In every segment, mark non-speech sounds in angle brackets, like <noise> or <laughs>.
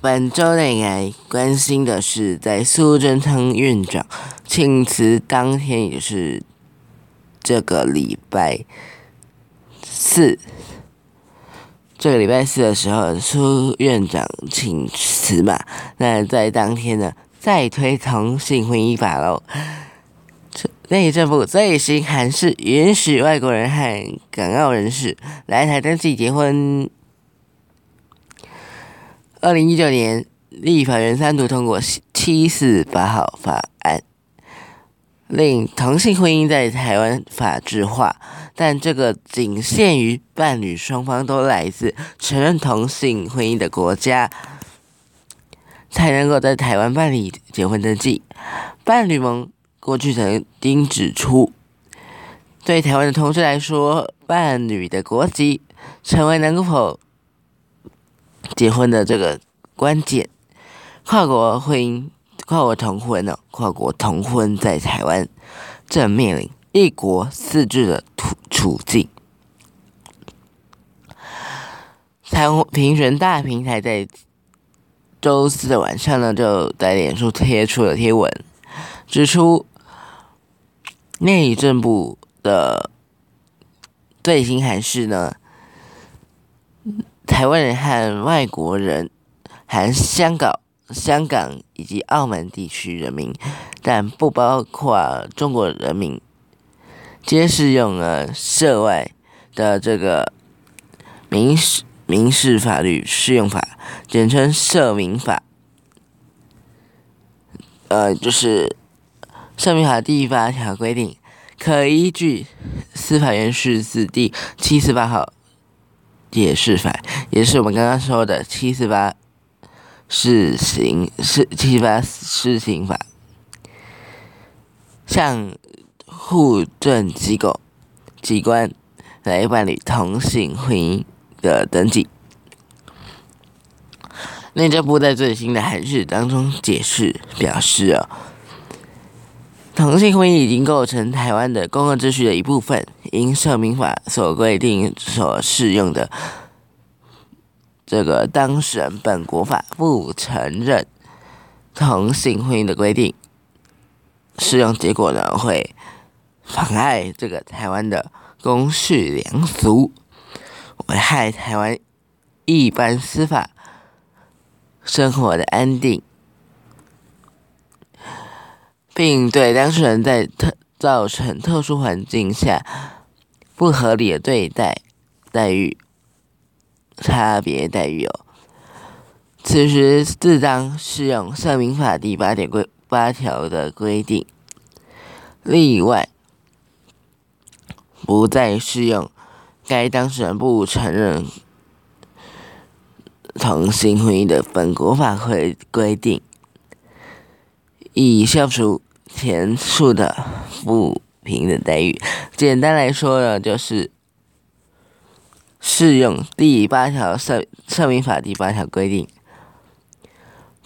本周内来关心的是，在苏贞昌院长请辞当天，也是这个礼拜四，这个礼拜四的时候，苏院长请辞嘛。那在当天呢，再推同性婚姻法喽。内政部最新函释，允许外国人和港澳人士来台登记结婚。二零一九年，立法院三读通过七四八号法案，令同性婚姻在台湾法制化，但这个仅限于伴侣双方都来自承认同性婚姻的国家，才能够在台湾办理结婚登记。伴侣盟过去曾经指出，对台湾的同志来说，伴侣的国籍成为能否。结婚的这个关键，跨国婚姻、跨国同婚呢？跨国同婚在台湾正面临一国四制的处处境。台湾评选大平台在周四的晚上呢，就在脸书贴出了贴文，指出内政部的最新函释呢。台湾人和外国人，含香港、香港以及澳门地区人民，但不包括中国人民，皆适用了涉外的这个民事民事法律适用法，简称涉民法。呃，就是涉民法第八条规定，可依据司法院释字第七十八号。解释法，也是我们刚刚说的七四八施行是七八施行法，向户政机构机关来办理同性婚姻的登记。内政部在最新的函释当中解释表示啊。同性婚姻已经构成台湾的公共秩序的一部分，因社民法所规定所适用的这个当事人本国法不承认同性婚姻的规定，适用结果呢会妨碍这个台湾的公序良俗，危害台湾一般司法生活的安定。并对当事人在特造成特殊环境下不合理的对待待遇差别待遇哦，此时自当适用《社民法》第八点规八条的规定，例外不再适用该当事人不承认同性婚姻的本国法规规定，以消除。前述的不平等待遇，简单来说呢，就是适用第八条《社社民法》第八条规定，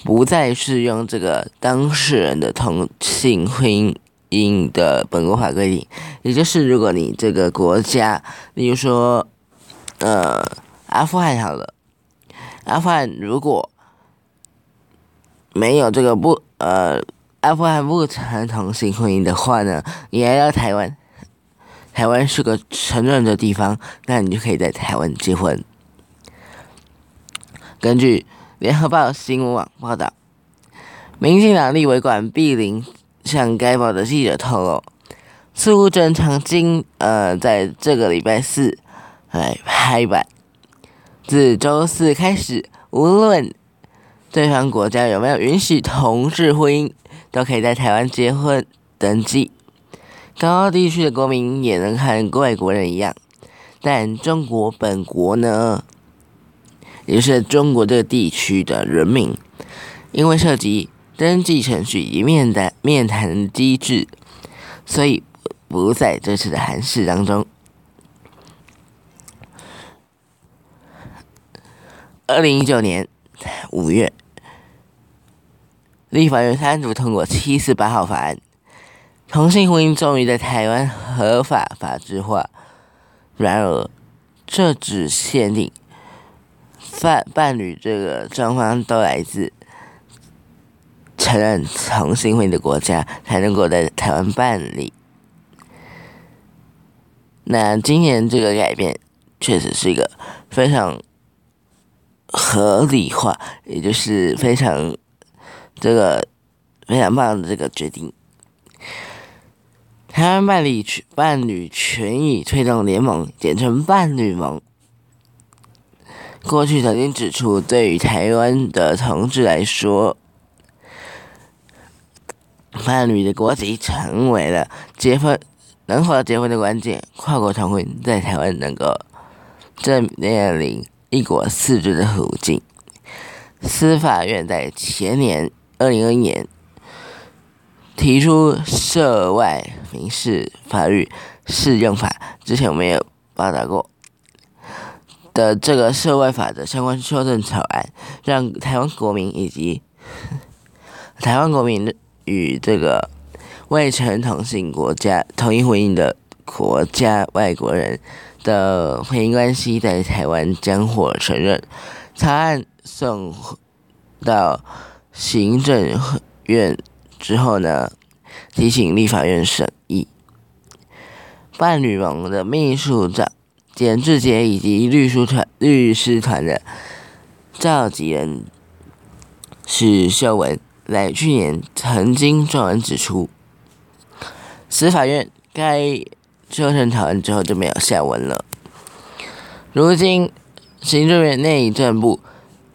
不再适用这个当事人的同性婚姻的本国法规定。也就是，如果你这个国家，例如说，呃，阿富汗好了，阿富汗如果没有这个不呃。阿富汗不承认同性婚姻的话呢，你来到台湾，台湾是个承认的地方，那你就可以在台湾结婚。根据联合报新闻网报道，民进党立委管碧玲向该报的记者透露，苏贞昌今呃在这个礼拜四来拍板，自周四开始，无论对方国家有没有允许同志婚姻。都可以在台湾结婚登记，港澳地区的国民也能和外国人一样，但中国本国呢，也是中国这个地区的人民，因为涉及登记程序以及面谈面谈机制，所以不在这次的函释当中。二零一九年五月。立法院三读通过七四八号法案，同性婚姻终于在台湾合法法制化。然而，这只限定伴伴侣这个双方都来自承认同性婚姻的国家，才能够在台湾办理。那今年这个改变确实是一个非常合理化，也就是非常这个非常棒的这个决定。台湾伴侣伴侣权益推动联盟，简称伴侣盟。过去曾经指出，对于台湾的同志来说，伴侣的国籍成为了结婚能否结婚的关键。跨国同婚在台湾能够正面临一国四制的途径。司法院在前年二零二一年提出涉外民事法律适用法，之前我们有报道过。的这个涉外法的相关修正草案，让台湾国民以及 <laughs> 台湾国民与这个未成同性国家同一婚姻的国家外国人的婚姻关系在台湾将获承认。草案送到行政院之后呢，提请立法院审议。伴侣盟的秘书长。简志杰以及律师团律师团的召集人许秀文在去年曾经撰文指出，司法院该修正草案之后就没有下文了。如今行政院内政部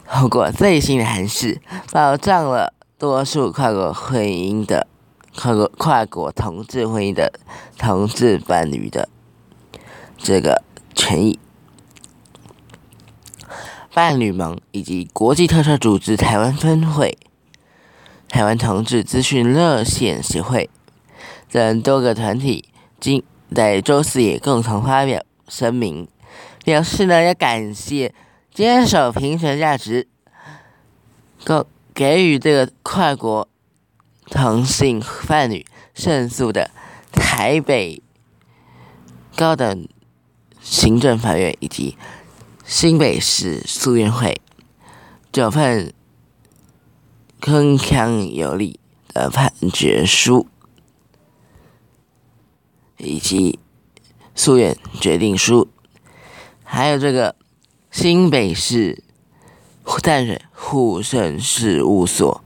透过最新的函释，保障了多数跨国婚姻的跨国跨国同志婚姻的同志伴侣的这个。权益伴侣盟以及国际特赦组织台湾分会、台湾同志资讯热线协会等多个团体，今在周四也共同发表声明，表示呢要感谢坚守平权价值，够给予这个跨国同性伴侣胜诉的台北高等。行政法院以及新北市诉愿会九份铿锵有力的判决书，以及诉愿决定书，还有这个新北市淡水护胜事务所，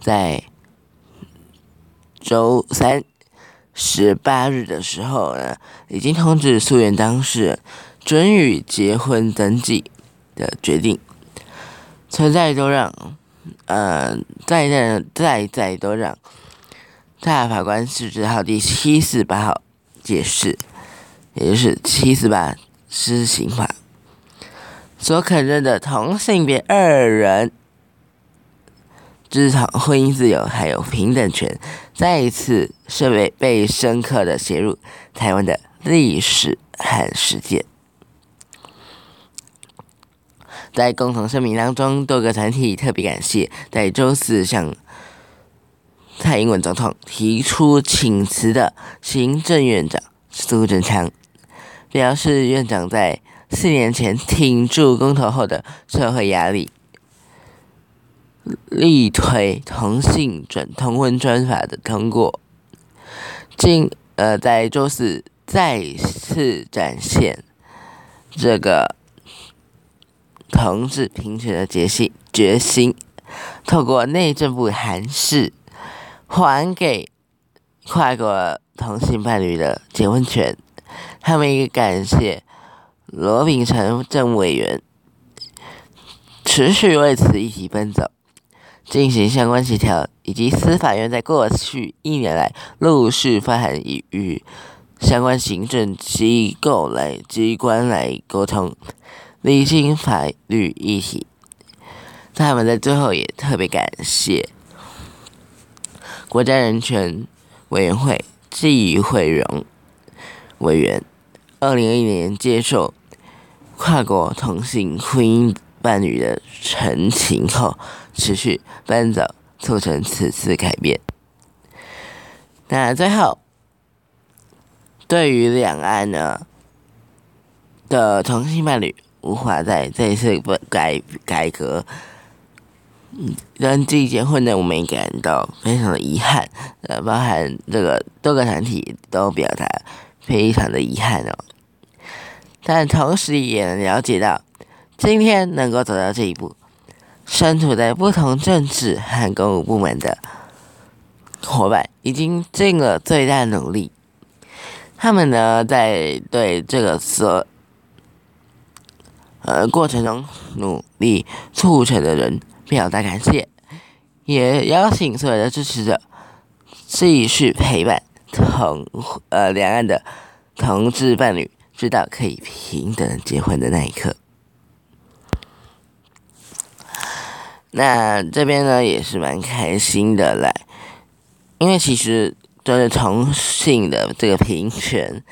在周三。十八日的时候呢，已经通知诉愿当事人准予结婚登记的决定，存在都让，呃，在在在在都让大法官释字号第七四八号解释，也就是七四八施行法所肯认的同性别二人。职场婚姻自由还有平等权，再一次设备被深刻的写入台湾的历史和实践。在共同声明当中，多个团体特别感谢在周四向蔡英文总统提出请辞的行政院长苏贞昌，表示院长在四年前挺住公投后的社会压力。力推同性准同婚专法的通过，今呃在周四再次展现这个同志平权的决心决心，透过内政部函释，还给跨国同性伴侣的结婚权。他们也感谢罗秉成政务委员持续为此议题奔走。进行相关协调，以及司法院在过去一年来陆续发函与相关行政机构来机关来沟通，理清法律议题。他们在最后也特别感谢国家人权委员会季惠荣委员，二零二一年接受跨国同性婚姻伴侣的成情后。持续奔走，促成此次改变。那最后，对于两岸呢的同性伴侣无法在这一次改改革登记结婚的，我们也感到非常的遗憾。呃，包含这个多个团体都表达非常的遗憾哦。但同时也能了解到，今天能够走到这一步，身处在不同政治和公务部门的伙伴，已经尽了最大努力。他们呢，在对这个所呃过程中努力促成的人表达感谢，也邀请所有的支持者继续陪伴同呃两岸的同志伴侣。知道可以平等结婚的那一刻，那这边呢也是蛮开心的来，因为其实就是同性的这个平权，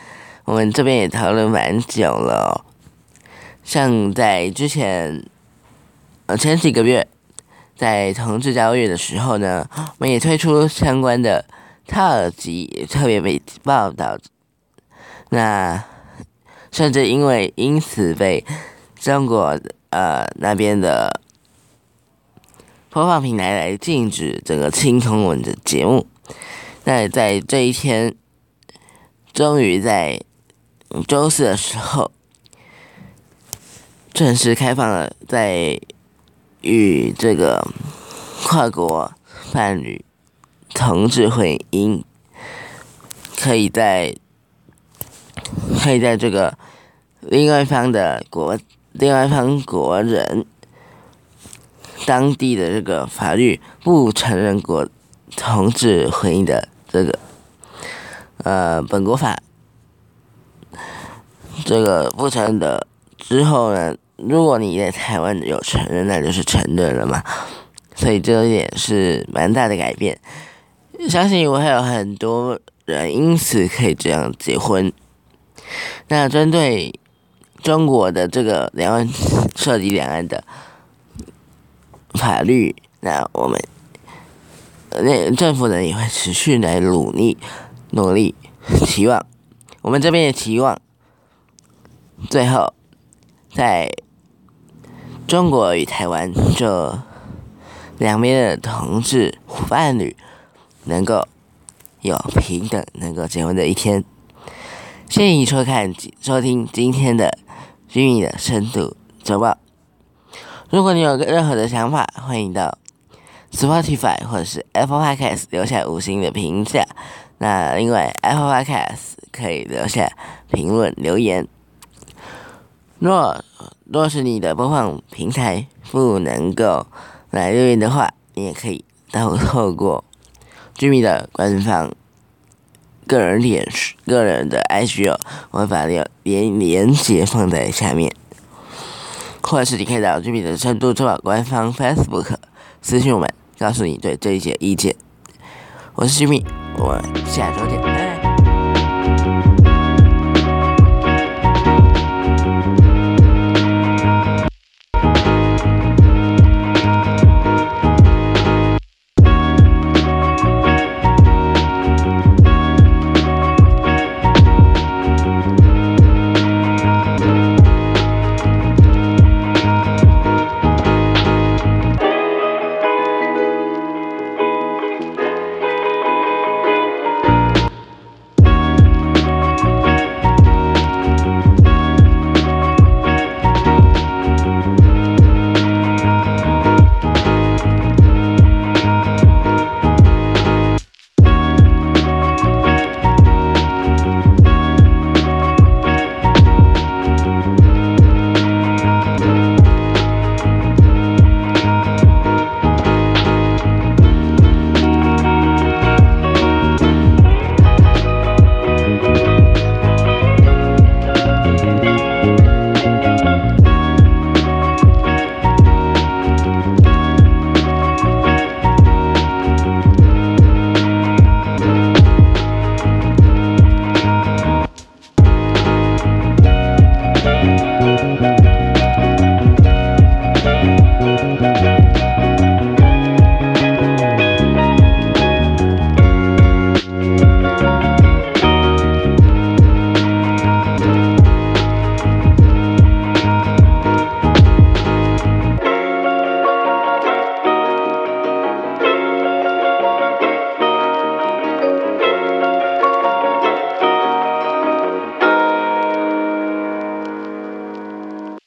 我们这边也讨论蛮久了。像在之前，呃前几个月，在同志交月的时候呢，我们也推出相关的特辑，特别被报道。那。甚至因为因此被中国呃那边的播放平台来禁止整个清空文的节目。那在这一天，终于在周四的时候正式开放了，在与这个跨国伴侣同志婚姻，可以在。可以在这个另外一方的国，另外一方国人当地的这个法律不承认国同志婚姻的这个呃本国法，这个不承认的之后呢，如果你在台湾有承认，那就是承认了嘛。所以这一点是蛮大的改变，相信我还有很多人因此可以这样结婚。那针对中国的这个两岸 <laughs> 涉及两岸的法律，那我们那政府呢也会持续来努力努力，期望我们这边也期望最后在中国与台湾这两边的同志伴侣能够有平等能够结婚的一天。谢谢收看、收听今天的《居民的深度周报》。如果你有任何的想法，欢迎到 Spotify 或者是 Apple Podcast 留下五星的评价。那另外，Apple Podcast 可以留下评论留言。若若是你的播放平台不能够来留言的话，你也可以到透过居民的官方。个人脸个人的 IG 哦，我把连连连接放在下面，或者是你可以到居民的成都珠宝官方 Facebook 私信我们，告诉你对这一节意见。我是居民，我们下周见，拜拜。